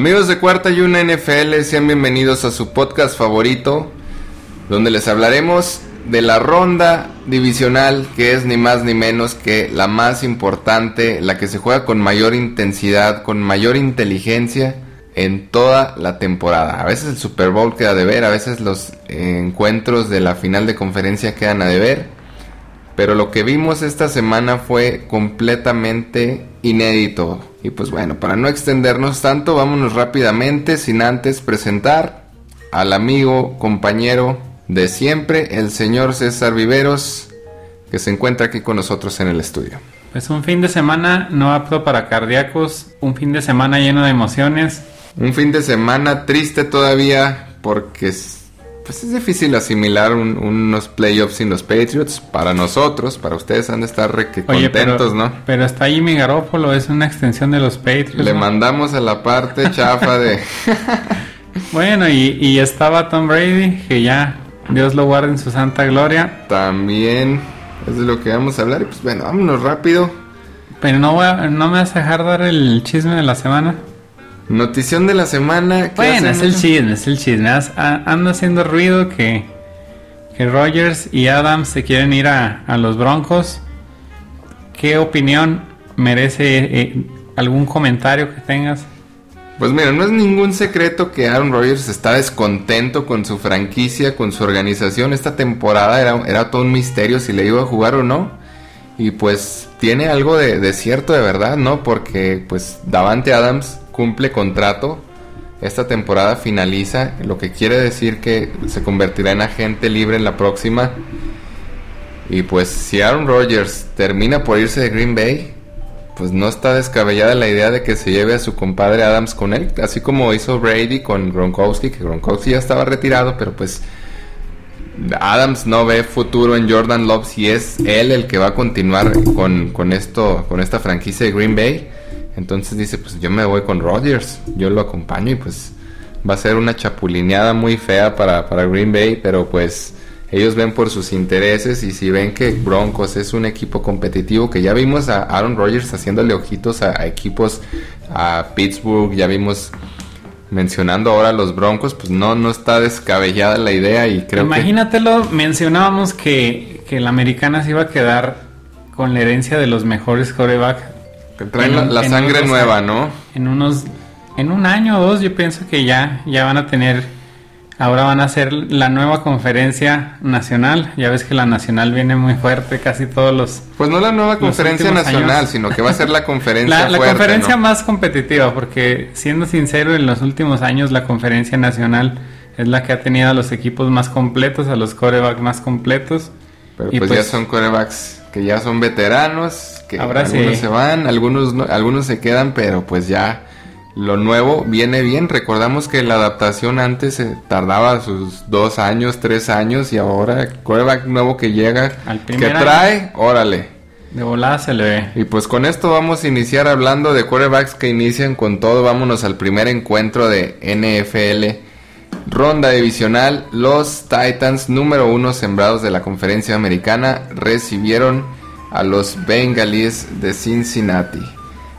Amigos de Cuarta y Una NFL, sean bienvenidos a su podcast favorito, donde les hablaremos de la ronda divisional, que es ni más ni menos que la más importante, la que se juega con mayor intensidad, con mayor inteligencia en toda la temporada. A veces el Super Bowl queda de ver, a veces los encuentros de la final de conferencia quedan a deber. Pero lo que vimos esta semana fue completamente inédito. Y pues bueno, para no extendernos tanto, vámonos rápidamente sin antes presentar al amigo, compañero de siempre, el señor César Viveros, que se encuentra aquí con nosotros en el estudio. Pues un fin de semana no apto para cardíacos, un fin de semana lleno de emociones, un fin de semana triste todavía porque pues es difícil asimilar unos playoffs sin los Patriots. Para nosotros, para ustedes han de estar re que contentos, ¿no? Pero está Jimmy Garoppolo, es una extensión de los Patriots. Le mandamos a la parte chafa de... bueno, y, y estaba Tom Brady, que ya Dios lo guarde en su santa gloria. También es de lo que vamos a hablar. Y pues bueno, vámonos rápido. Pero no, voy no me vas a dejar dar el chisme de la semana. Notición de la semana. Bueno, es el chisme, es el chisme. Anda haciendo ruido que, que Rogers y Adams se quieren ir a, los Broncos. ¿Qué opinión merece eh, algún comentario que tengas? Pues mira, no es ningún secreto que Aaron Rodgers está descontento con su franquicia, con su organización. Esta temporada era, era todo un misterio si le iba a jugar o no. Y pues tiene algo de, de cierto de verdad, ¿no? Porque pues Davante Adams cumple contrato. Esta temporada finaliza, lo que quiere decir que se convertirá en agente libre en la próxima. Y pues si Aaron Rodgers termina por irse de Green Bay, pues no está descabellada la idea de que se lleve a su compadre Adams con él, así como hizo Brady con Gronkowski, que Gronkowski ya estaba retirado, pero pues Adams no ve futuro en Jordan Love si es él el que va a continuar con, con esto, con esta franquicia de Green Bay. Entonces dice, pues yo me voy con Rodgers, yo lo acompaño y pues va a ser una chapulineada muy fea para, Green Bay, pero pues ellos ven por sus intereses y si ven que Broncos es un equipo competitivo, que ya vimos a Aaron Rodgers haciéndole ojitos a, equipos a Pittsburgh, ya vimos mencionando ahora a los Broncos, pues no, no está descabellada la idea y creo Imagínatelo, mencionábamos que, que la americana se iba a quedar con la herencia de los mejores corebacks traen la, sangre nueva, ¿no? En unos, en un año o dos yo pienso que ya, ya van a tener, ahora van a hacer la nueva conferencia nacional. Ya ves que la nacional viene muy fuerte, casi todos los. Pues no la nueva conferencia nacional, sino que va a ser la conferencia La, la conferencia más competitiva, porque siendo sincero, en los últimos años la conferencia nacional es la que ha tenido a los equipos más completos, a los corebacks más completos. Pero pues, ya pues son corebacks que ya son veteranos, algunos se van, algunos, algunos se quedan, pero pues ya lo nuevo viene bien. Recordamos que la adaptación antes se tardaba sus dos años, tres años y ahora el quarterback nuevo que llega, que trae, órale. De volada se le ve. Y pues con esto vamos a iniciar hablando de quarterbacks que inician con todo. Vámonos al primer encuentro de NFL. Ronda divisional, los Titans número uno sembrados de la conferencia americana recibieron a los Bengalis de Cincinnati.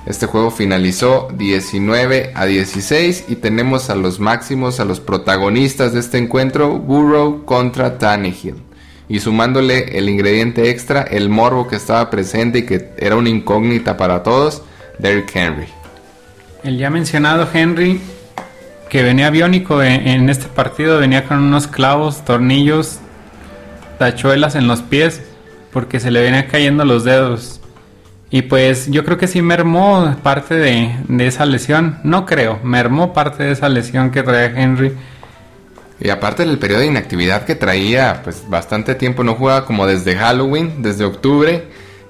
Este juego finalizó 19 a 16 y tenemos a los máximos, a los protagonistas de este encuentro, Burrow contra Tannehill. Y sumándole el ingrediente extra, el morbo que estaba presente y que era una incógnita para todos, Derrick Henry. El ya mencionado Henry, que venía biónico en, este partido, venía con unos clavos, tornillos, tachuelas en los pies porque se le venían cayendo los dedos. Y pues yo creo que sí mermó parte de, esa lesión. No creo, mermó parte de esa lesión que traía Henry. Y aparte del periodo de inactividad que traía, pues bastante tiempo no jugaba como desde Halloween, desde octubre.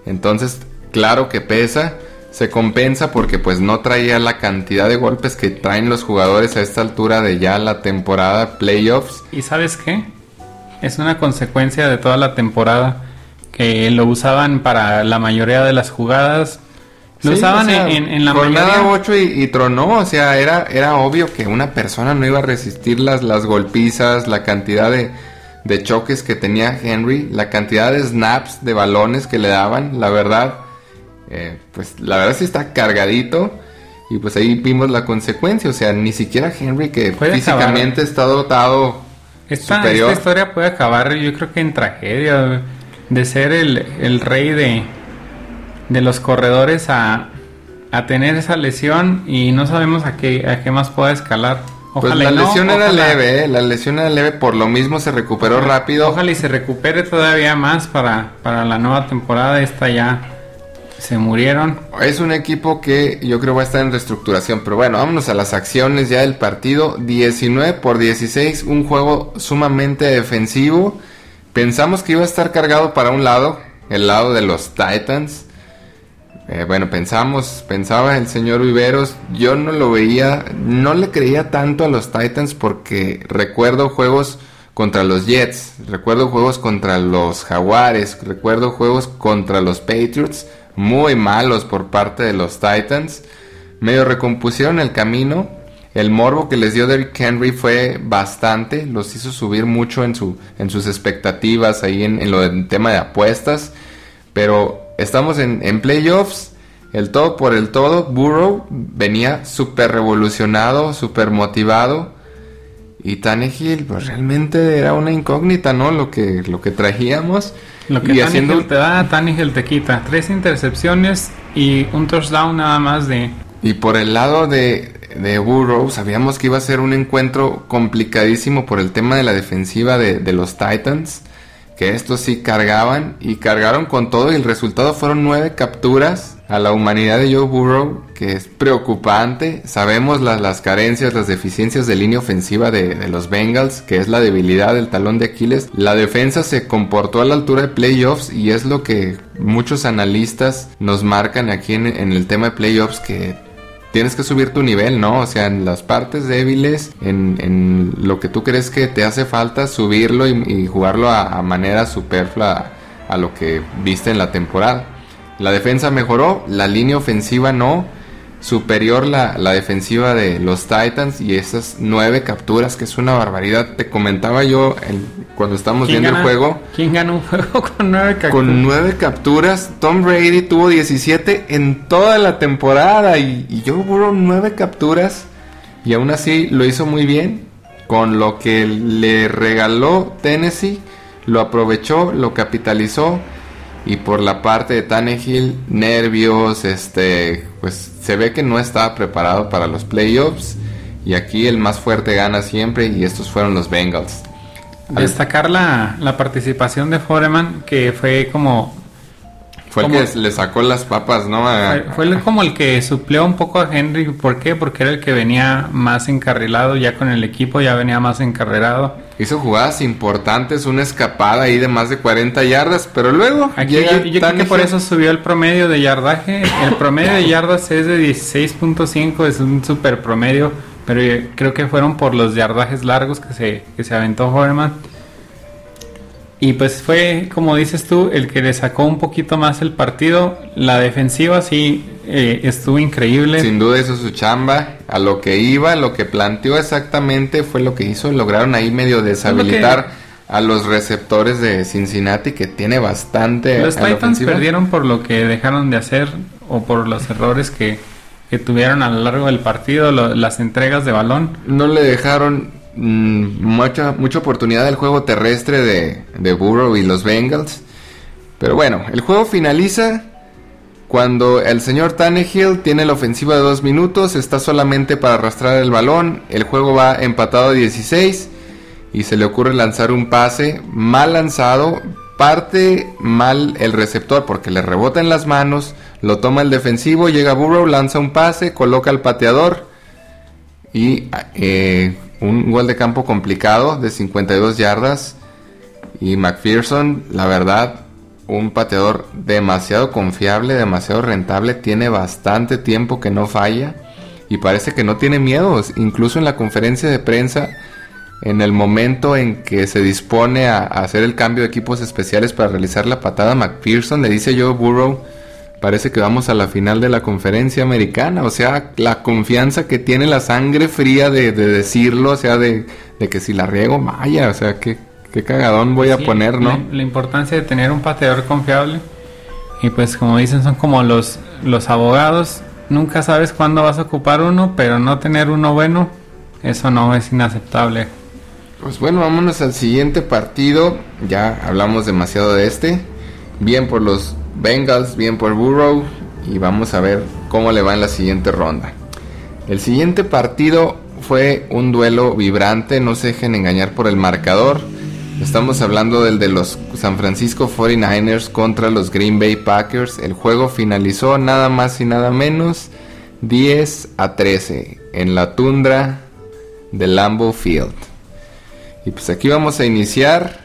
Entonces, claro que pesa. Se compensa porque pues no traía la cantidad de golpes que traen los jugadores a esta altura de ya la temporada playoffs. ¿Y sabes qué? Es una consecuencia de toda la temporada que lo usaban para la mayoría de las jugadas. Lo usaban en, la jornada 8 y, tronó, o sea, era, era obvio que una persona no iba a resistir las, las golpizas, la cantidad de, de choques que tenía Henry, la cantidad de snaps, de balones que le daban, la verdad, eh, pues la verdad sí está cargadito. Y pues ahí vimos la consecuencia, o sea, ni siquiera Henry que físicamente está dotado esta, superior. Esta historia puede acabar yo creo que en tragedia de ser el, el rey de, de los corredores a, a tener esa lesión y no sabemos a qué, a qué más pueda escalar. Pues la lesión era leve, ¿eh? la lesión era leve, por lo mismo se recuperó rápido. Ojalá y se recupere todavía más para, para la nueva temporada. Esta ya se murieron. Es un equipo que yo creo va a estar en reestructuración. Pero bueno, vámonos a las acciones ya del partido. 19 por 16, un juego sumamente defensivo. Pensamos que iba a estar cargado para un lado, el lado de los Titans. Eh, bueno, pensamos, pensaba el señor Viveros, yo no lo veía, no le creía tanto a los Titans porque recuerdo juegos contra los Jets, recuerdo juegos contra los Jaguares, recuerdo juegos contra los Patriots, muy malos por parte de los Titans. Medio recompusieron el camino. El morbo que les dio Derrick Henry fue bastante, los hizo subir mucho en, su, en sus expectativas ahí en, en lo del tema de apuestas. Pero Estamos en, playoffs, el todo por el todo. Burrow venía súper revolucionado, súper motivado. Y Tannehill, pues realmente era una incógnita, ¿no? Lo que, lo que trajíamos. Lo que y haciendo... te da, Tannehill te quita. Tres intercepciones y un touchdown nada más de... Y por el lado de, de Burrow, sabíamos que iba a ser un encuentro complicadísimo por el tema de la defensiva de, de los Titans que estos sí cargaban y cargaron con todo y el resultado fueron nueve capturas a la humanidad de Joe Burrow, que es preocupante. Sabemos las, las carencias, las deficiencias de línea ofensiva de, los Bengals, que es la debilidad del talón de Aquiles. La defensa se comportó a la altura de playoffs y es lo que muchos analistas nos marcan aquí en, en el tema de playoffs, que tienes que subir tu nivel, ¿no? O sea, en las partes débiles, en, lo que tú crees que te hace falta, subirlo y, jugarlo a, manera superflua a lo que viste en la temporada. La defensa mejoró, la línea ofensiva no superior la, la, defensiva de los Titans y esas nueve capturas, que es una barbaridad. Te comentaba yo cuando estábamos viendo el juego. ¿Quién ganó un juego con nueve capturas? Con nueve capturas. Tom Brady tuvo 17 en toda la temporada y, y Joe Burrow nueve capturas y aún así lo hizo muy bien. Con lo que le regaló Tennessee, lo aprovechó, lo capitalizó y por la parte de Tannehill, nervios, este, pues se ve que no estaba preparado para los playoffs. Y aquí el más fuerte gana siempre y estos fueron los Bengals. Destacar la, la participación de Foreman, que fue como fue el que le sacó las papas, ¿no? Fue, como el que suplió un poco a Henry. ¿Por qué? Porque era el que venía más encarrilado ya con el equipo, ya venía más encarrerado. Hizo jugadas importantes, una escapada ahí de más de 40 yardas, pero luego. Aquí yo, creo que por eso subió el promedio de yardaje. El promedio de yardas es de 16.5, es un super promedio, pero creo que fueron por los yardajes largos que se, que se aventó Horman. Y pues fue, como dices tú, el que le sacó un poquito más el partido. La defensiva sí eh, estuvo increíble. Sin duda hizo su chamba. A lo que iba, lo que planteó exactamente fue lo que hizo. Lograron ahí medio deshabilitar a los receptores de Cincinnati, que tiene bastante. Los Titans perdieron por lo que dejaron de hacer o por los errores que, que tuvieron a lo largo del partido, las entregas de balón. No le dejaron Mm, mucha, oportunidad del juego terrestre de, de Burrow y los Bengals. Pero bueno, el juego finaliza cuando el señor Tannehill tiene la ofensiva de dos minutos, está solamente para arrastrar el balón, el juego va empatado a 16 y se le ocurre lanzar un pase mal lanzado, parte mal el receptor porque le rebota en las manos, lo toma el defensivo, llega Burrow, lanza un pase, coloca al pateador y eh, un gol de campo complicado de 52 yardas. Y McPherson, la verdad, un pateador demasiado confiable, demasiado rentable. Tiene bastante tiempo que no falla. Y parece que no tiene miedo. Incluso en la conferencia de prensa, en el momento en que se dispone a, hacer el cambio de equipos especiales para realizar la patada, McPherson le dice yo Burrow parece que vamos a la final de la conferencia americana. O sea, la confianza que tiene la sangre fría de, decirlo, o sea, de, que si la riego, vaya, o sea, qué, qué cagadón voy a poner, ¿no? La, importancia de tener un pateador confiable. Y pues como dicen, son como los, los abogados. nunca sabes cuándo vas a ocupar uno, pero no tener uno bueno, eso no es inaceptable. Pues bueno, vámonos al siguiente partido. Ya hablamos demasiado de este. Bien por los Bengals, bien por Burrow. Y vamos a ver cómo le va en la siguiente ronda. El siguiente partido fue un duelo vibrante, no se dejen engañar por el marcador. Estamos hablando del de los San Francisco 49ers contra los Green Bay Packers. El juego finalizó nada más y nada menos 10 a 13 en la tundra de Lambeau Field. Y pues aquí vamos a iniciar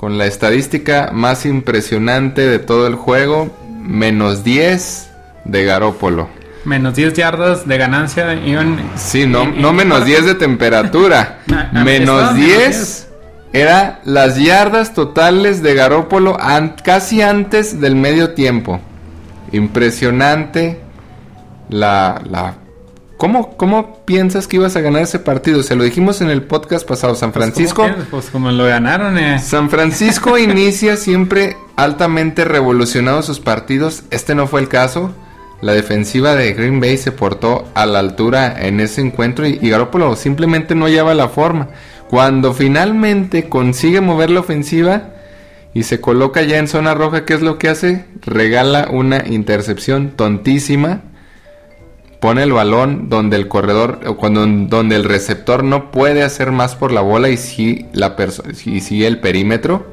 con la estadística más impresionante de todo el juego, menos 10 de Garópolo. Menos 10 yardas de ganancia. Iban, sí, no, no menos 10 de temperatura. menos 10 era las yardas totales de Garópolo casi antes del medio tiempo. Impresionante la, la ¿Cómo, ¿Cómo piensas que ibas a ganar ese partido? Se lo dijimos en el podcast pasado. San pues, Francisco. Pues, como lo ganaron, eh. San Francisco inicia siempre altamente revolucionado sus partidos. Este no fue el caso. La defensiva de Green Bay se portó a la altura en ese encuentro y, y Garoppolo simplemente no lleva la forma. Cuando finalmente consigue mover la ofensiva y se coloca ya en zona roja, ¿qué es lo que hace? Regala una intercepción tontísima. Pone el balón donde el corredor, o cuando, donde el receptor no puede hacer más por la bola y si la y sigue el perímetro.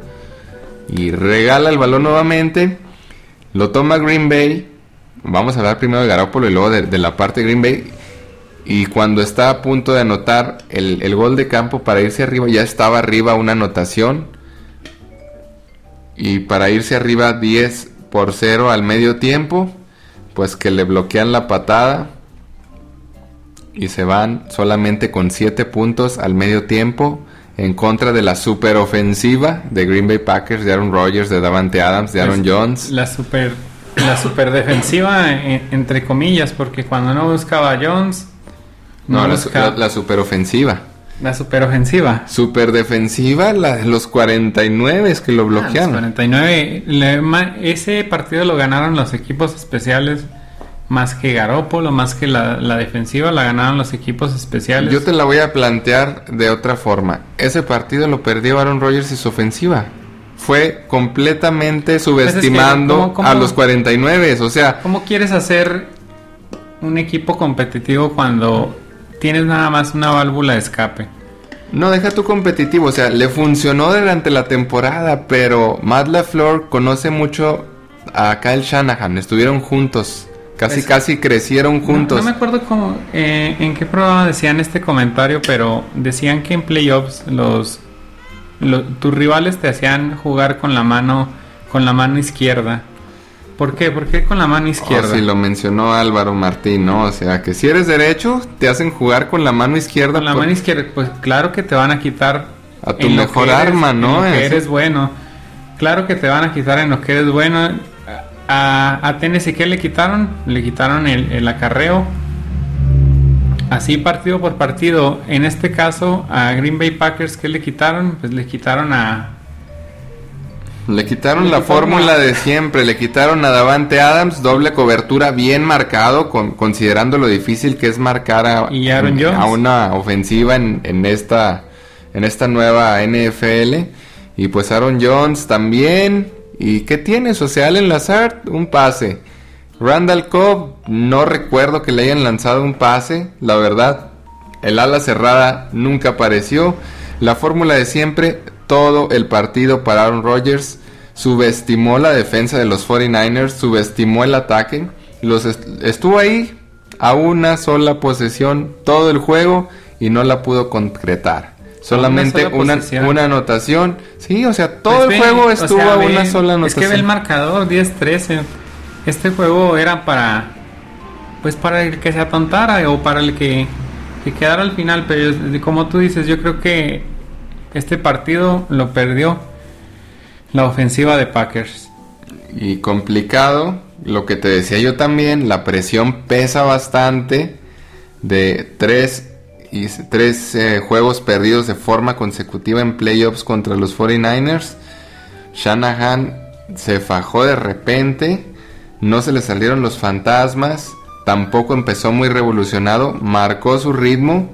Y regala el balón nuevamente. Lo toma Green Bay. Vamos a hablar primero de Garoppolo y luego de, la parte de Green Bay y cuando está a punto de anotar el, gol de campo para irse arriba, ya estaba arriba una anotación. Y para irse arriba 10 por 0 al medio tiempo, pues que le bloquean la patada. Y se van solamente con 7 puntos al medio tiempo en contra de la super ofensiva de Green Bay Packers, de Aaron Rodgers, de Davante Adams, de Aaron Jones. La super, la super defensiva, entre comillas, porque cuando no buscaba Jones, no, la, la, superofensiva. La superofensiva. Superdefensiva, la, los 49 es que lo ah, bloquearon. 49. ese partido lo ganaron los equipos especiales. Más que Garópolo, más que la, defensiva, la ganaron los equipos especiales. Yo te la voy a plantear de otra forma. Ese partido lo perdió Aaron Rodgers y su ofensiva. Fue completamente pues subestimando a los 49. O sea. ¿Cómo quieres hacer un equipo competitivo cuando tienes nada más una válvula de escape. No, deja tu competitivo, o sea, le funcionó durante la temporada, pero Matt LaFleur conoce mucho a Kyle Shanahan, estuvieron juntos, casi pues, casi crecieron juntos. No, me acuerdo cómo, eh, en qué programa decían este comentario, pero decían que en playoffs los, tus rivales te hacían jugar con la mano con la mano izquierda ¿Por qué? ¿Por qué con la mano izquierda? Oh, sí, lo mencionó Álvaro Martín, ¿no? O sea, que si eres derecho, te hacen jugar con la mano izquierda. Con la mano izquierda, pues claro que te van a quitar... A tu mejor arma, ¿no? En lo que eres bueno. Claro que te van a quitar en lo que eres bueno. A, a Tennessee, ¿qué le quitaron? Le quitaron el, el acarreo. Así partido por partido. En este caso, a Green Bay Packers, ¿qué le quitaron? Pues le quitaron a, le quitaron la fórmula de siempre, le quitaron a Davante Adams, doble cobertura bien marcado, con, considerando lo difícil que es marcar a, a una ofensiva en, en, esta, en esta nueva NFL. Y pues Aaron Jones también. ¿Y qué tienes? O sea, Allen Lazard, un pase. Randall Cobb, no recuerdo que le hayan lanzado un pase, la verdad. El ala cerrada nunca apareció. La fórmula de siempre, todo el partido para Aaron Rodgers. Subestimó la defensa de los 49ers, subestimó el ataque. Los estuvo ahí a una sola posesión todo el juego y no la pudo concretar. Solamente una, una, anotación. Sí, o sea, todo pues el juego estuvo a una sola anotación. Es que ve el marcador 10-13. Este juego era para pues para el que se atontara o para el que, que quedara al final, pero como tú dices, yo creo que este partido lo perdió la ofensiva de Packers. Y complicado, lo que te decía yo también, la presión pesa bastante de tres, y tres eh, juegos perdidos de forma consecutiva en playoffs contra los 49ers. Shanahan se fajó de repente, no se le salieron los fantasmas, tampoco empezó muy revolucionado, marcó su ritmo,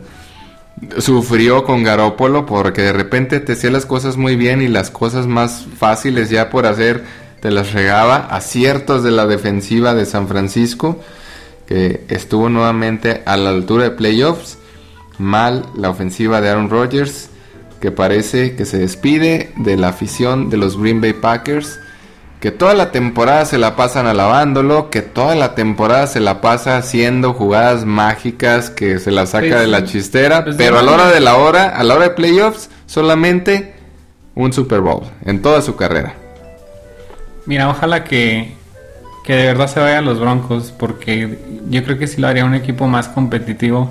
sufrió con Garópolo porque de repente te hacía las cosas muy bien y las cosas más fáciles ya por hacer te las regaba, aciertos de la defensiva de San Francisco, que estuvo nuevamente a la altura de playoffs, mal la ofensiva de Aaron Rodgers, que parece que se despide de la afición de los Green Bay Packers, que toda la temporada se la pasan alabándolo, que toda la temporada se la pasa haciendo jugadas mágicas que se la saca de la chistera, pues pero a la hora de la hora, a la hora de playoffs, solamente un Super Bowl en toda su carrera. Mira, ojalá que, que de verdad se vaya a los Broncos, porque yo creo que sí lo haría un equipo más competitivo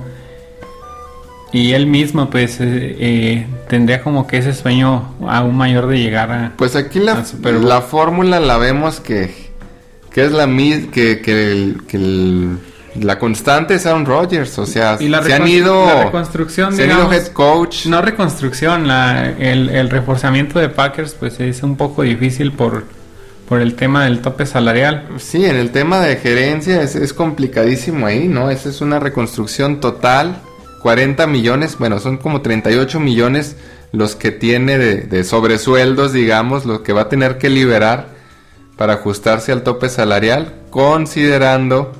y él mismo, pues, eh, eh, tendría como que ese sueño aún mayor de llegar a. Pues aquí la, la fórmula la vemos que, que es la misma. Que, que, el, la constante es Aaron Rodgers. O sea, se han ido. La reconstrucción, se han ido head coach. No reconstrucción, la, el, el reforzamiento de Packers, pues es un poco difícil por por el tema del tope salarial. Sí, en el tema de gerencia es, es complicadísimo ahí, ¿no? Esa es una reconstrucción total 40 millones, bueno, son como 38 millones los que tiene de, sobresueldos, digamos, lo que va a tener que liberar para ajustarse al tope salarial, considerando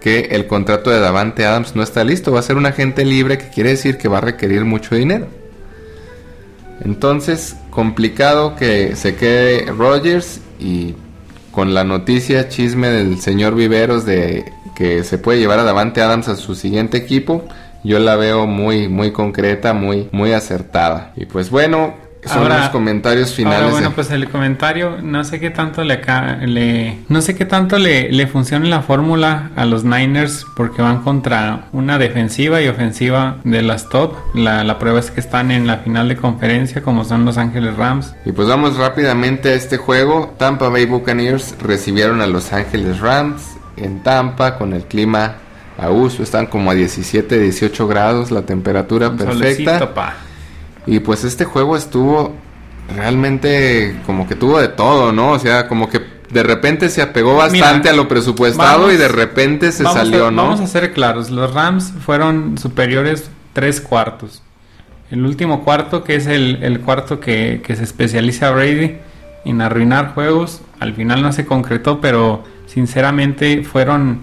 que el contrato de Davante Adams no está listo, va a ser un agente libre que quiere decir que va a requerir mucho dinero. Entonces, complicado que se quede Rogers y con la noticia chisme del señor Viveros de que se puede llevar a Davante Adams a su siguiente equipo, yo la veo muy, muy concreta, muy, muy acertada. Y pues bueno, son los comentarios finales. bueno, pues el comentario, no sé qué tanto le, le no sé qué tanto le, le funciona la fórmula a los Niners porque van contra una defensiva y ofensiva de las top. La, la, prueba es que están en la final de conferencia como son Los Ángeles Rams. Y pues vamos rápidamente a este juego. Tampa Bay Buccaneers recibieron a Los Ángeles Rams en Tampa con el clima a uso, están como a 17, 18 grados, la temperatura perfecta. Y pues este juego estuvo realmente como que tuvo de todo, ¿no? O sea, como que de repente se apegó bastante a lo presupuestado y de repente se salió, ¿no? Vamos a ser claros, los Rams fueron superiores tres cuartos. El último cuarto, que es el, el cuarto que, que se especializa Brady en arruinar juegos, al final no se concretó, pero sinceramente fueron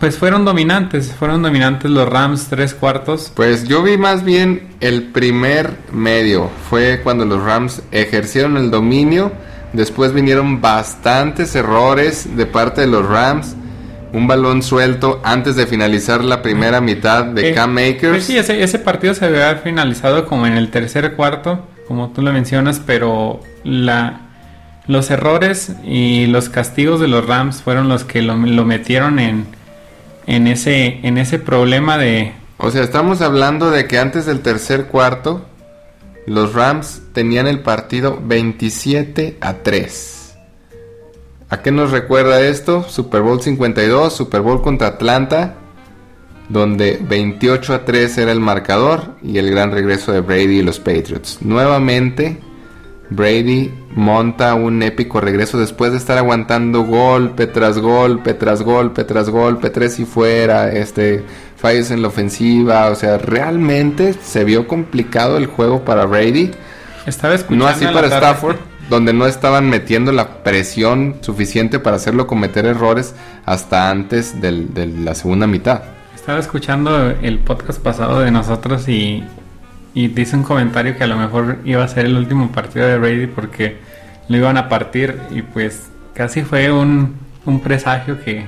pues fueron dominantes, fueron dominantes los Rams tres cuartos. Pues yo vi más bien el primer medio, fue cuando los Rams ejercieron el dominio, después vinieron bastantes errores de parte de los Rams, un balón suelto antes de finalizar la primera mitad de eh, Cam Makers. Pues sí, ese, partido se había finalizado como en el tercer cuarto, como tú lo mencionas, pero la... Los errores y los castigos de los Rams fueron los que lo metieron en, en ese, en ese problema de... O sea, estamos hablando de que antes del tercer cuarto, los Rams tenían el partido 27 a 3. ¿A qué nos recuerda esto? Super Bowl 52, Super Bowl contra Atlanta, donde 28 a 3 era el marcador y el gran regreso de Brady y los Patriots. Nuevamente Brady monta un épico regreso después de estar aguantando golpe tras golpe, tras golpe, tras golpe, tres y fuera, este, fallos en la ofensiva, o sea, realmente se vio complicado el juego para Brady. Estaba escuchando no así para Stafford, donde no estaban metiendo la presión suficiente para hacerlo cometer errores hasta antes de la segunda mitad. Estaba escuchando el podcast pasado de nosotros y y dice un comentario que a lo mejor iba a ser el último partido de Brady porque lo iban a partir y pues casi fue un, un presagio que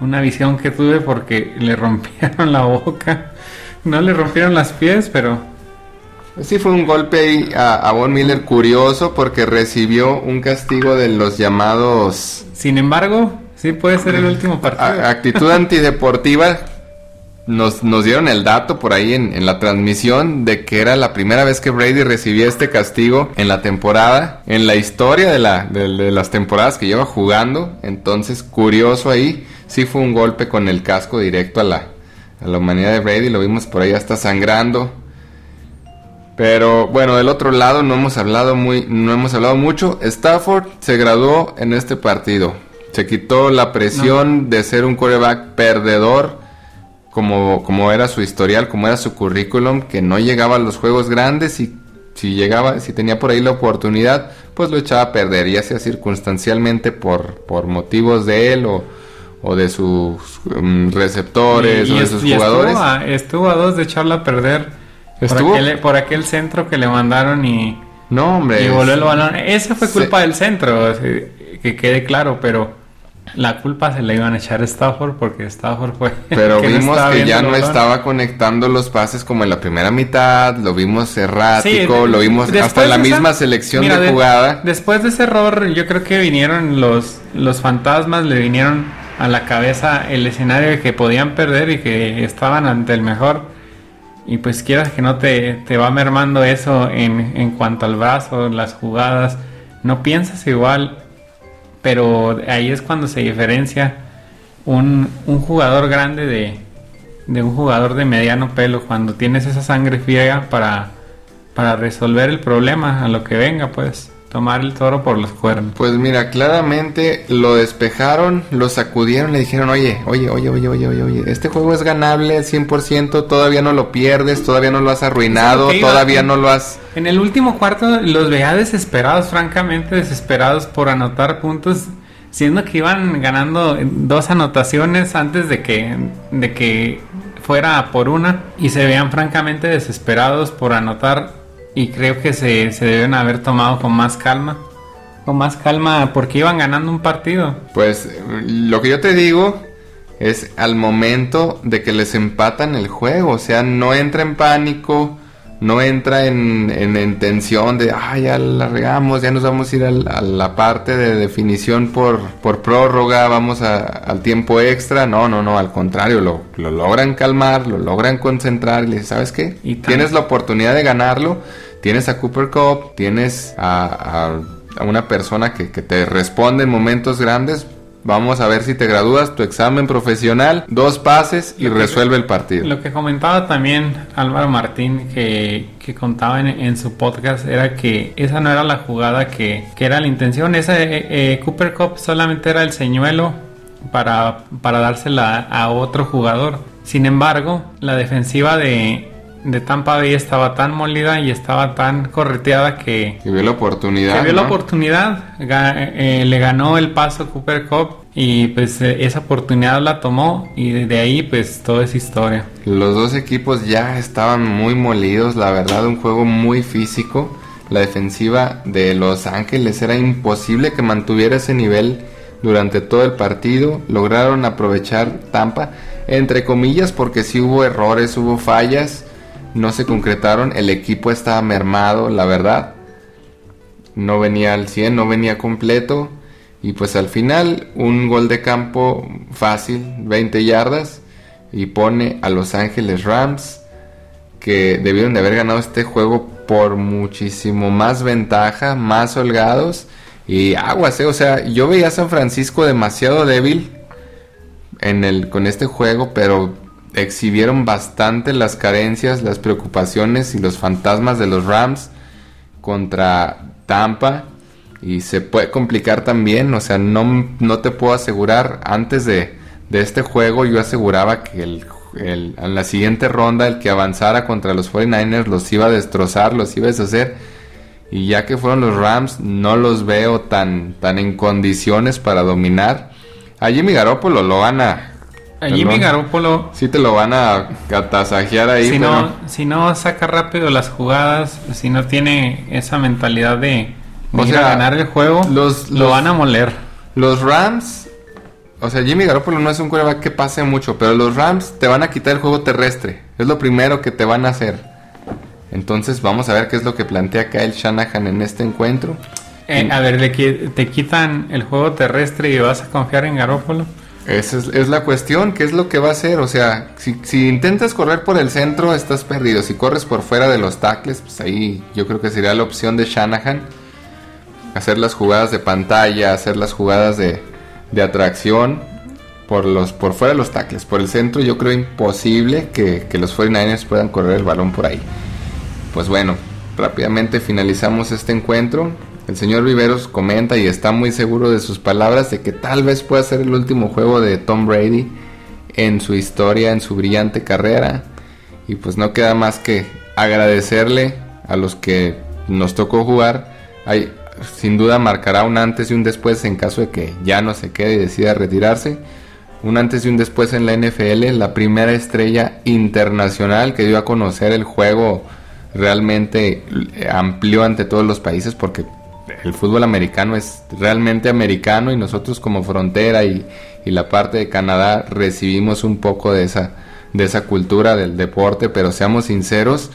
una visión que tuve porque le rompieron la boca. No le rompieron las pies pero sí fue un golpe ahí a, a Von Miller curioso porque recibió un castigo de los llamados sin embargo sí puede ser el último partido. actitud antideportiva nos, nos dieron el dato por ahí en, la transmisión de que era la primera vez que Brady recibía este castigo en la temporada, en la historia de, la, de, las temporadas que lleva jugando. Entonces, curioso ahí, sí fue un golpe con el casco directo a la, a la humanidad de Brady, lo vimos por ahí hasta sangrando. Pero bueno, del otro lado no hemos hablado muy, no hemos hablado mucho. Stafford se graduó en este partido. Se quitó la presión de ser un coreback perdedor, como, como era su historial, como era su currículum, que no llegaba a los juegos grandes y si llegaba, si tenía por ahí la oportunidad, pues lo echaba a perder, ya sea circunstancialmente por, por motivos de él o, o de sus um, receptores Y- y o de sus y jugadores. Estuvo a, estuvo a dos de echarla a perder. Estuvo- Por aquel, por aquel centro que le mandaron y, No, hombre. y voló el balón. Esa fue culpa del centro, que quede claro, pero la culpa se la iban a echar a Stafford porque Stafford fue. Pero que no vimos estaba que ya no estaba conectando los pases como en la primera mitad, lo vimos errático, Sí, lo vimos hasta en la de esa- misma selección Mira, de jugada. Después de ese error, yo creo que vinieron los, los fantasmas, le vinieron a la cabeza el escenario de que podían perder y que estaban ante el mejor. Y pues quieras que no te, te va mermando eso en, en cuanto al brazo, las jugadas. No piensas igual, pero ahí es cuando se diferencia un, un jugador grande de, de un jugador de mediano pelo. Cuando tienes esa sangre fría para, para resolver el problema, a lo que venga, pues tomar el toro por los cuernos. Pues mira, claramente lo despejaron, lo sacudieron, le dijeron, oye, oye, oye, oye, oye, oye, oye, este juego es ganable al 100%, todavía no lo pierdes, todavía no lo has arruinado, todavía no lo has... En el último cuarto los veía desesperados, francamente desesperados por anotar puntos, siendo que iban ganando dos anotaciones antes de que, de que fuera por una y se veían francamente desesperados por anotar y creo que se, se deben haber tomado con más calma. Con más calma porque iban ganando un partido. Pues lo que yo te digo es al momento de que les empatan el juego, o sea, no entra en pánico, no entra en, en, en tensión de, ah, ya la regamos, ya nos vamos a ir a la parte de definición por, por prórroga, vamos a- al tiempo extra, no, no, no, al contrario, lo, lo logran calmar, lo logran concentrar y le dices, ¿sabes qué? Y Tienes la oportunidad de ganarlo, tienes a Cooper Cup, tienes a, a- a una persona que, que te responde en momentos grandes, Vamos a ver si te gradúas, tu examen profesional, dos pases y Lo que- resuelve el partido. Lo que comentaba también Álvaro Martín, que, que contaba en, en su podcast, era que esa no era la jugada que, que era la intención. Esa eh, eh, Cooper Cup solamente era el señuelo para, para dársela a otro jugador. Sin embargo, la defensiva de, de Tampa Bay estaba tan molida y estaba tan correteada que, Que vio la oportunidad. que vio la oportunidad, ga- eh, le ganó el paso Cooper Cup y pues eh, esa oportunidad la tomó y de ahí pues todo es historia. Los dos equipos ya estaban muy molidos, la verdad, un juego muy físico. La defensiva de Los Ángeles era imposible que mantuviera ese nivel durante todo el partido. Lograron aprovechar Tampa, entre comillas, porque sí hubo errores, hubo fallas, no se concretaron. El equipo estaba mermado, la verdad. No venía al 100, no venía completo. Y pues al final, un gol de campo fácil, 20 yardas y pone a Los Ángeles Rams que debieron de haber ganado este juego por muchísimo más ventaja, más holgados y aguas, eh, o sea, yo veía a San Francisco demasiado débil en el con este juego, pero exhibieron bastante las carencias, las preocupaciones y los fantasmas de los Rams contra Tampa y se puede complicar también, o sea, no, no te puedo asegurar, antes de, de este juego yo aseguraba que el, en la siguiente ronda el que avanzara contra los 49ers los iba a destrozar, los iba a deshacer y ya que fueron los Rams no los veo tan, tan en condiciones para dominar. A Jimmy Garoppolo lo van a... A Jimmy perdón, Garoppolo, Sí te lo van a atasajear ahí, si pero... no, si no saca rápido las jugadas, si no tiene esa mentalidad de, de O ir sea, a ganar el juego, los- lo los- van a moler. Los Rams, o sea, Jimmy Garoppolo no es un quarterback que pase mucho, pero los Rams te van a quitar el juego terrestre. Es lo primero que te van a hacer. Entonces vamos a ver qué es lo que plantea Kyle Shanahan en este encuentro. Eh, a ver, te quitan el juego terrestre y vas a confiar en Garoppolo. Esa es, la cuestión, ¿qué es lo que va a hacer? O sea, si, intentas correr por el centro, estás perdido. Si corres por fuera de los tackles, pues ahí yo creo que sería la opción de Shanahan. Hacer las jugadas de pantalla, hacer las jugadas de, de atracción por, los, por fuera de los tackles. Por el centro yo creo imposible que, que los 49ers puedan correr el balón por ahí. Pues bueno, rápidamente finalizamos este encuentro. El señor Viveros comenta y está muy seguro de sus palabras de que tal vez pueda ser el último juego de Tom Brady en su historia, en su brillante carrera. Y pues no queda más que agradecerle a los que nos tocó jugar. Hay, sin duda marcará un antes y un después en caso de que ya no se quede y decida retirarse. Un antes y un después en la NFL, la primera estrella internacional que dio a conocer el juego realmente amplió ante todos los países porque el fútbol americano es realmente americano y nosotros como frontera y, la parte de Canadá recibimos un poco de esa, de esa cultura del deporte, pero seamos sinceros,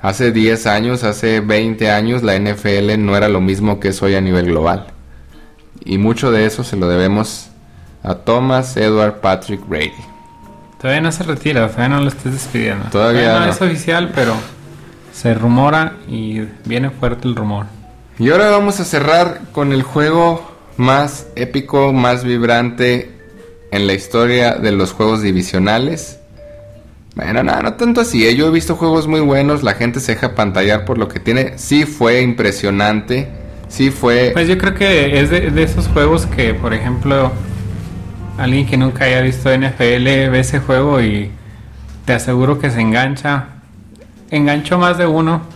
hace 10 años, hace 20 años la NFL no era lo mismo que es hoy a nivel global. Y mucho de eso se lo debemos a Thomas Edward Patrick Brady. Todavía no se retira, todavía no lo estés despidiendo. Todavía, no es oficial, pero se rumora y viene fuerte el rumor. Y ahora vamos a cerrar con el juego más épico, más vibrante en la historia de los juegos divisionales. Bueno, nada, no tanto así. ¿eh? Yo he visto juegos muy buenos, la gente se deja pantallar por lo que tiene. Sí fue impresionante, sí fue... Pues yo creo que es de, esos juegos que, por ejemplo, alguien que nunca haya visto NFL ve ese juego y te aseguro que se engancha. Enganchó más de uno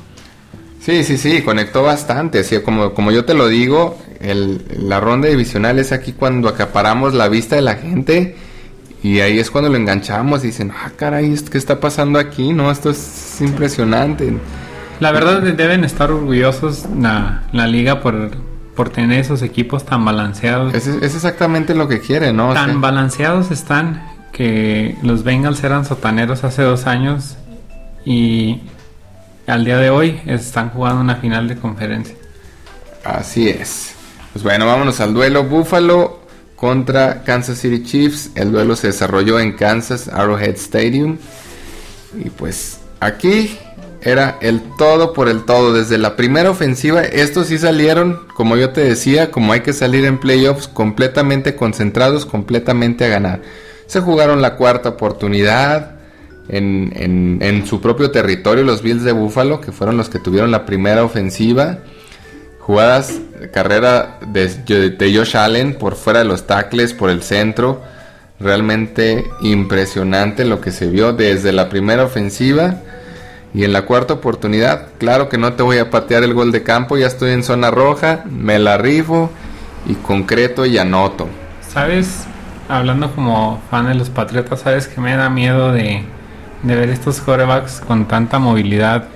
Sí, sí, sí, conectó bastante. Así como, como yo te lo digo, el, la ronda divisional es aquí cuando acaparamos la vista de la gente y ahí es cuando lo enganchamos y dicen, ah, caray, ¿qué está pasando aquí? No, esto es impresionante. La verdad deben estar orgullosos la, la liga por, por tener esos equipos tan balanceados. Es, es exactamente lo que quieren, ¿no? Tan balanceados están que los Bengals eran sotaneros hace dos años y al día de hoy están jugando una final de conferencia. Así es. Pues bueno, vámonos al duelo Buffalo contra Kansas City Chiefs. El duelo se desarrolló en Kansas Arrowhead Stadium. Y pues aquí era el todo por el todo. Desde la primera ofensiva, estos sí salieron, como yo te decía, como hay que salir en playoffs, completamente concentrados, completamente a ganar. Se jugaron la cuarta oportunidad en, en, su propio territorio los Bills de Buffalo, que fueron los que tuvieron la primera ofensiva. Jugadas, carrera de, de Josh Allen por fuera de los tackles, por el centro. Realmente impresionante lo que se vio desde la primera ofensiva. Y en la cuarta oportunidad, claro que no te voy a patear el gol de campo, ya estoy en zona roja, me la rifo y concreto y anoto. ¿Sabes? Hablando como fan de los Patriotas, ¿sabes que me da miedo de, de ver estos corebacks con tanta movilidad.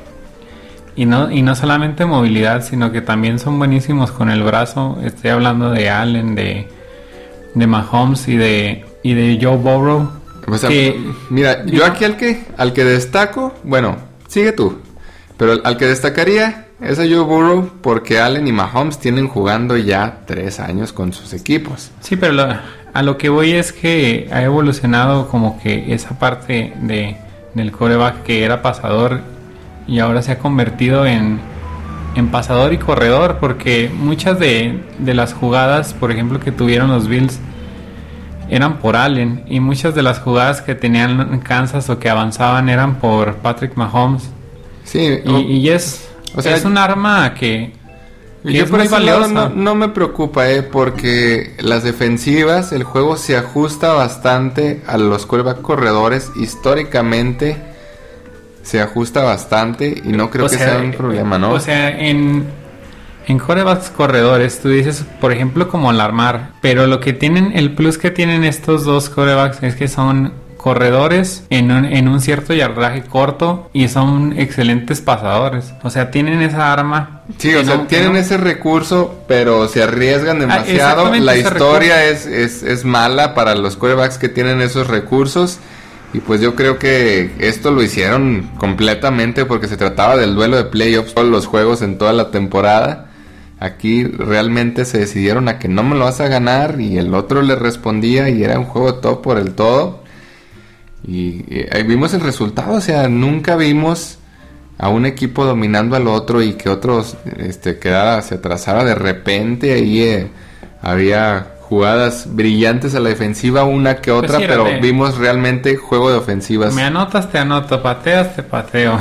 Y no, y no solamente movilidad, sino que también son buenísimos con el brazo. Estoy hablando de Allen, de, de Mahomes y de, y de Joe Burrow. mira, yo aquí al que, al que destaco, bueno, sigue tú. Pero al que destacaría es a Joe Burrow porque Allen y Mahomes tienen jugando ya tres años con sus equipos. Sí, pero a lo que voy es que ha evolucionado como que esa parte de del coreback que era pasador y ahora se ha convertido en, en pasador y corredor porque muchas de, de, las jugadas, por ejemplo, que tuvieron los Bills eran por Allen y muchas de las jugadas que tenían Kansas o que avanzaban eran por Patrick Mahomes. Sí, y, es, o sea, es un arma que yo por eso no, no, me preocupa, eh, porque las defensivas, el juego se ajusta bastante a los quarterback corredores. Históricamente se ajusta bastante y no creo que sea, un problema, ¿no? O sea, en, en quarterbacks corredores, tú dices, por ejemplo, como alarmar, pero lo que tienen, el plus que tienen estos dos quarterbacks es que son corredores en un, en un cierto yardaje corto y son excelentes pasadores. O sea, tienen esa arma. Sí, o sea, tienen ese recurso, pero se arriesgan ah, demasiado. la historia es, es, es, mala para los quarterbacks que tienen esos recursos. Y pues yo creo que esto lo hicieron completamente porque se trataba del duelo de playoffs, todos los juegos en toda la temporada. Aquí realmente se decidieron a que no me lo vas a ganar y el otro le respondía y era un juego todo por el todo. Y, ahí vimos el resultado, o sea, nunca vimos a un equipo dominando al otro y que otros este, quedara, se atrasara de repente. Ahí eh, había jugadas brillantes a la defensiva, una que pues otra, pero vimos realmente juego de ofensivas. Me anotas, te anoto, pateas, te pateo.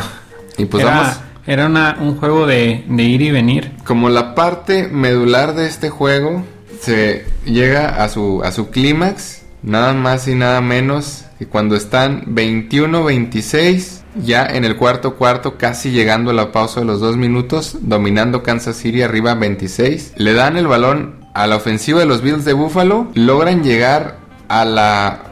Y pues vamos. Era una, un juego de, de ir y venir. Como la parte medular de este juego se llega a su, a su clímax, nada más y nada menos que cuando están 21-26, ya en el cuarto cuarto, casi llegando a la pausa de los dos minutos, dominando Kansas City arriba 26, le dan el balón a la ofensiva de los Bills de Buffalo, logran llegar a la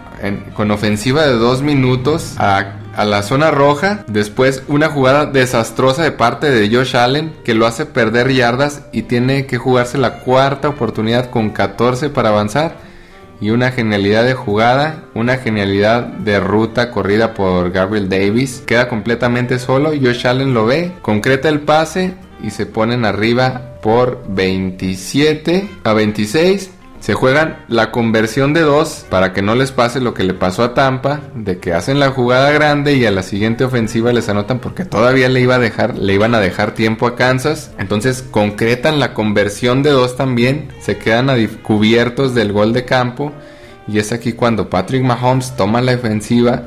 con ofensiva de dos minutos a, a, la zona roja. Después una jugada desastrosa de parte de Josh Allen que lo hace perder yardas y tiene que jugarse la cuarta oportunidad con 14 para avanzar. Y una genialidad de jugada, una genialidad de ruta corrida por Gabriel Davis. Queda completamente solo, Josh Allen lo ve, concreta el pase y se ponen arriba por 27 a 26. Se juegan la conversión de dos para que no les pase lo que le pasó a Tampa, de que hacen la jugada grande y a la siguiente ofensiva les anotan porque todavía le iba a dejar, le iban a dejar tiempo a Kansas. Entonces concretan la conversión de dos también, se quedan cubiertos del gol de campo y es aquí cuando Patrick Mahomes toma la ofensiva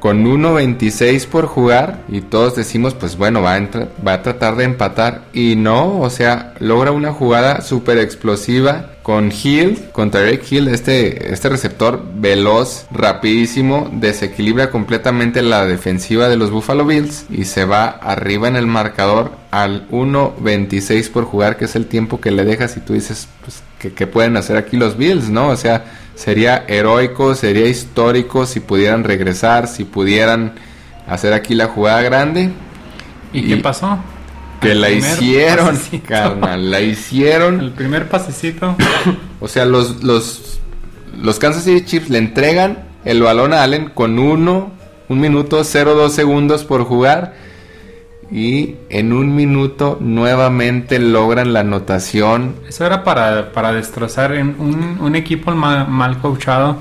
con 1.26 por jugar y todos decimos pues bueno va a, va a tratar de empatar y no, o sea, logra una jugada súper explosiva con Hill, con Tarek Hill, este, este receptor veloz, rapidísimo, desequilibra completamente la defensiva de los Buffalo Bills y se va arriba en el marcador al 1.26 por jugar, que es el tiempo que le dejas y tú dices pues, pueden hacer aquí los Bills, ¿no? O sea, sería heroico, sería histórico si pudieran regresar, si pudieran hacer aquí la jugada grande. ¿Y, qué pasó? Que la hicieron, carnal, la hicieron. El primer pasecito. o sea, los, los, los Kansas City Chiefs le entregan el balón a Allen con uno, un minuto, 0-2 segundos por jugar y en un minuto nuevamente logran la anotación. Eso era para, para destrozar un, un equipo mal, mal, coachado.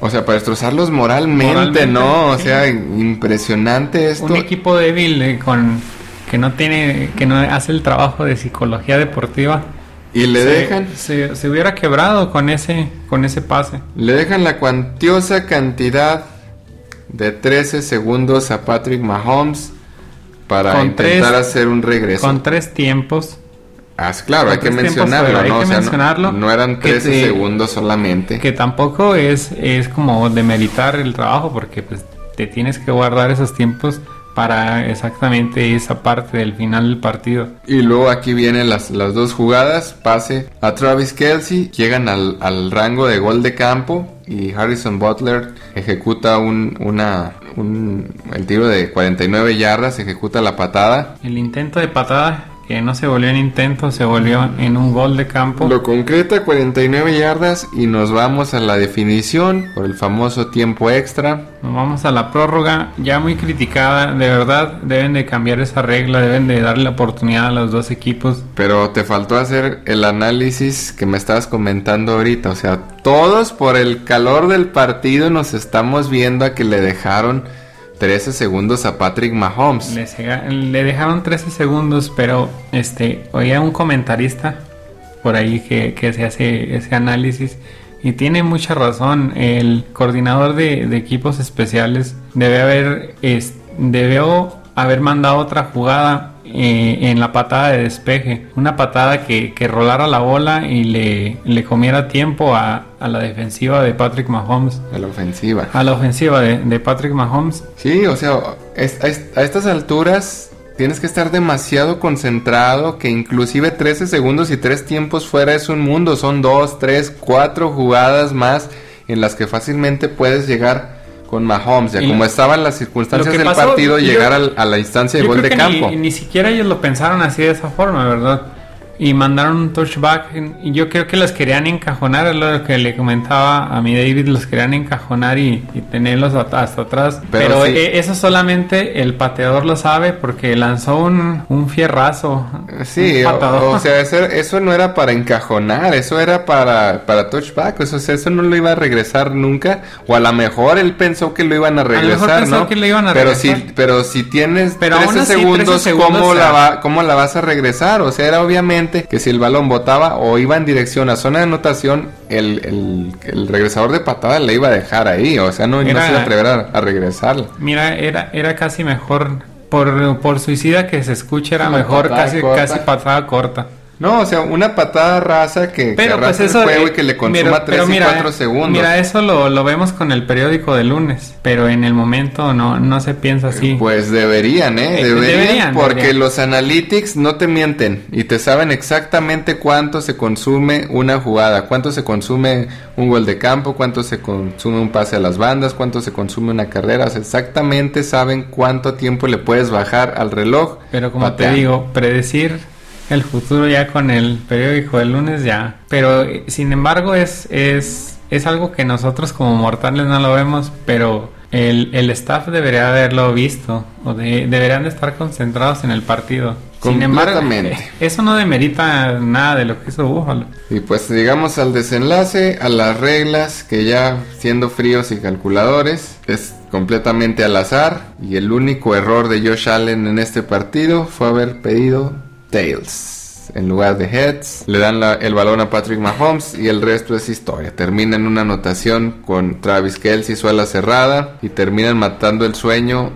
O sea, para destrozarlos moralmente, ¿no? O sea, impresionante esto. Un equipo débil eh, con que no tiene, que no hace el trabajo de psicología deportiva. Y le dejan. Se, se, hubiera quebrado con ese, con ese pase. Le dejan la cuantiosa cantidad de 13 segundos a Patrick Mahomes para intentar hacer un regreso. Con tres tiempos. Ah, claro, hay que mencionarlo, ¿no? Hay que mencionarlo. No, eran 13 segundos solamente. Que tampoco es, es como demeritar el trabajo porque pues te tienes que guardar esos tiempos para exactamente esa parte del final del partido. Y luego aquí vienen las, las dos jugadas, pase a Travis Kelsey, llegan al, al rango de gol de campo y Harrison Butler ejecuta un, una, un, el tiro de 49 yardas, ejecuta la patada. El intento de patada que no se volvió en intento, se volvió en un gol de campo. Lo concreta 49 yardas y nos vamos a la definición por el famoso tiempo extra. Nos vamos a la prórroga, ya muy criticada, de verdad deben de cambiar esa regla, deben de darle la oportunidad a los dos equipos. Pero te faltó hacer el análisis que me estabas comentando ahorita, o sea, todos por el calor del partido nos estamos viendo a que le dejaron 13 segundos a Patrick Mahomes. Le, dejaron 13 segundos, pero este oía un comentarista por ahí que, se hace ese análisis y tiene mucha razón. El coordinador de, equipos especiales debe haber, debió haber mandado otra jugada eh, en la patada de despeje. Una patada que, que rolara la bola y le, le comiera tiempo a, a, la defensiva de Patrick Mahomes. A la ofensiva. A la ofensiva de, de Patrick Mahomes. Sí, o sea, a estas alturas tienes que estar demasiado concentrado que inclusive 13 segundos y 3 tiempos fuera es un mundo. Son 2, 3, 4 jugadas más en las que fácilmente puedes llegar con Mahomes, ya como estaban las circunstancias del partido, llegar a la instancia de gol de campo. Ni, ni siquiera ellos lo pensaron así de esa forma, ¿verdad? Y mandaron un touchback y yo creo que los querían encajonar, es lo que le comentaba a mi David, los querían encajonar y, tenerlos hasta atrás. Pero, e, eso solamente el pateador lo sabe porque lanzó un, un fierrazo. Sí, o, sea, eso, no era para encajonar, eso era para, para touchback, eso, eso no lo iba a regresar nunca, o a lo mejor él pensó que lo iban a regresar, ¿no? Que lo iban a pero si, pero si tienes pero 13, segundos, ¿cómo, la va, ¿cómo la vas a regresar? O sea, era obviamente que si el balón botaba o iba en dirección a zona de anotación, el, el, regresador de patada le iba a dejar ahí, o sea, no, no se iba a atrever a, regresar. Mira, era, era casi mejor por, por suicida que se escuche era Una mejor patada casi, corta. casi patada corta. No, o sea, una patada rasa que, que Pero pues arrastre eso el juego eh, y que le consuma mira, 3 pero y mira, 4 segundos. Mira, eso lo, lo vemos con el periódico de lunes, pero en el momento no, no se piensa así. Pues deberían, ¿eh? Eh, Deberían, deberían, porque deberían. los analytics no te mienten y te saben exactamente cuánto se consume una jugada, cuánto se consume un gol de campo, cuánto se consume un pase a las bandas, cuánto se consume una carrera. O sea, exactamente saben cuánto tiempo le puedes bajar al reloj. Pero como pateando. te digo, predecir el futuro ya con el periódico del lunes ya. Pero sin embargo es, es, es algo que nosotros como mortales no lo vemos, pero el, el staff debería haberlo visto o de- deberían de estar concentrados en el partido. Sin embargo, eso no demerita nada de lo que hizo Búfalo. Y pues llegamos al desenlace, a las reglas, que ya siendo fríos y calculadores, es completamente al azar. Y el único error de Josh Allen en este partido fue haber pedido tails. En lugar de heads, le dan el balón a Patrick Mahomes y el resto es historia. Termina en una anotación con Travis Kelsey, suela cerrada, y terminan matando el sueño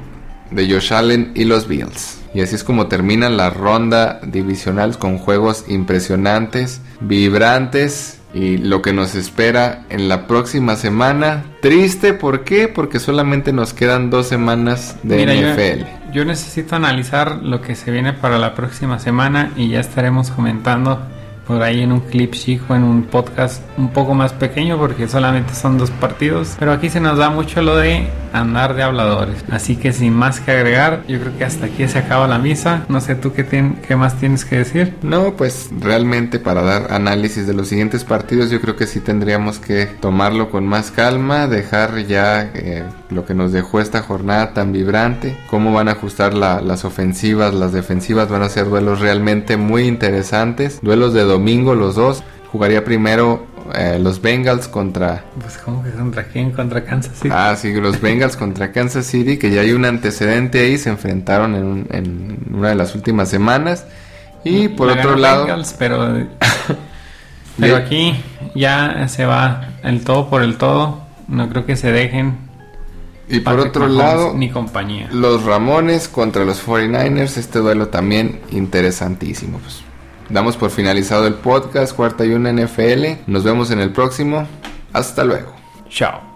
de Josh Allen y los Bills. Y así es como termina la ronda divisional con juegos impresionantes, vibrantes y lo que nos espera en la próxima semana. Triste, ¿por qué? Porque solamente nos quedan dos semanas de Mira, yo- NFL. Yo, necesito analizar lo que se viene para la próxima semana y ya estaremos comentando por ahí en un clip chico, en un podcast un poco más pequeño porque solamente son dos partidos. Pero aquí se nos da mucho lo de andar de habladores. Así que sin más que agregar, yo creo que hasta aquí se acaba la misa. No sé tú qué, tien- qué más tienes que decir. No, pues realmente para dar análisis de los siguientes partidos yo creo que sí tendríamos que tomarlo con más calma, dejar ya eh, lo que nos dejó esta jornada tan vibrante, cómo van a ajustar la- las ofensivas, las defensivas, van a ser duelos realmente muy interesantes, duelos de domingo los dos, jugaría primero eh, los Bengals contra... Pues como que contra quién, contra Kansas City. Ah, sí, los Bengals contra Kansas City, que ya hay un antecedente ahí, se enfrentaron en, un- en una de las últimas semanas. Y por otro lado... Bengals, pero pero aquí ya se va el todo por el todo. No creo que se dejen. Y por otro Mahomes lado, ni compañía. los Ramones contra los 49ers, este duelo también interesantísimo. Pues, damos por finalizado el podcast, cuarta y una NFL. Nos vemos en el próximo. Hasta luego. Chao.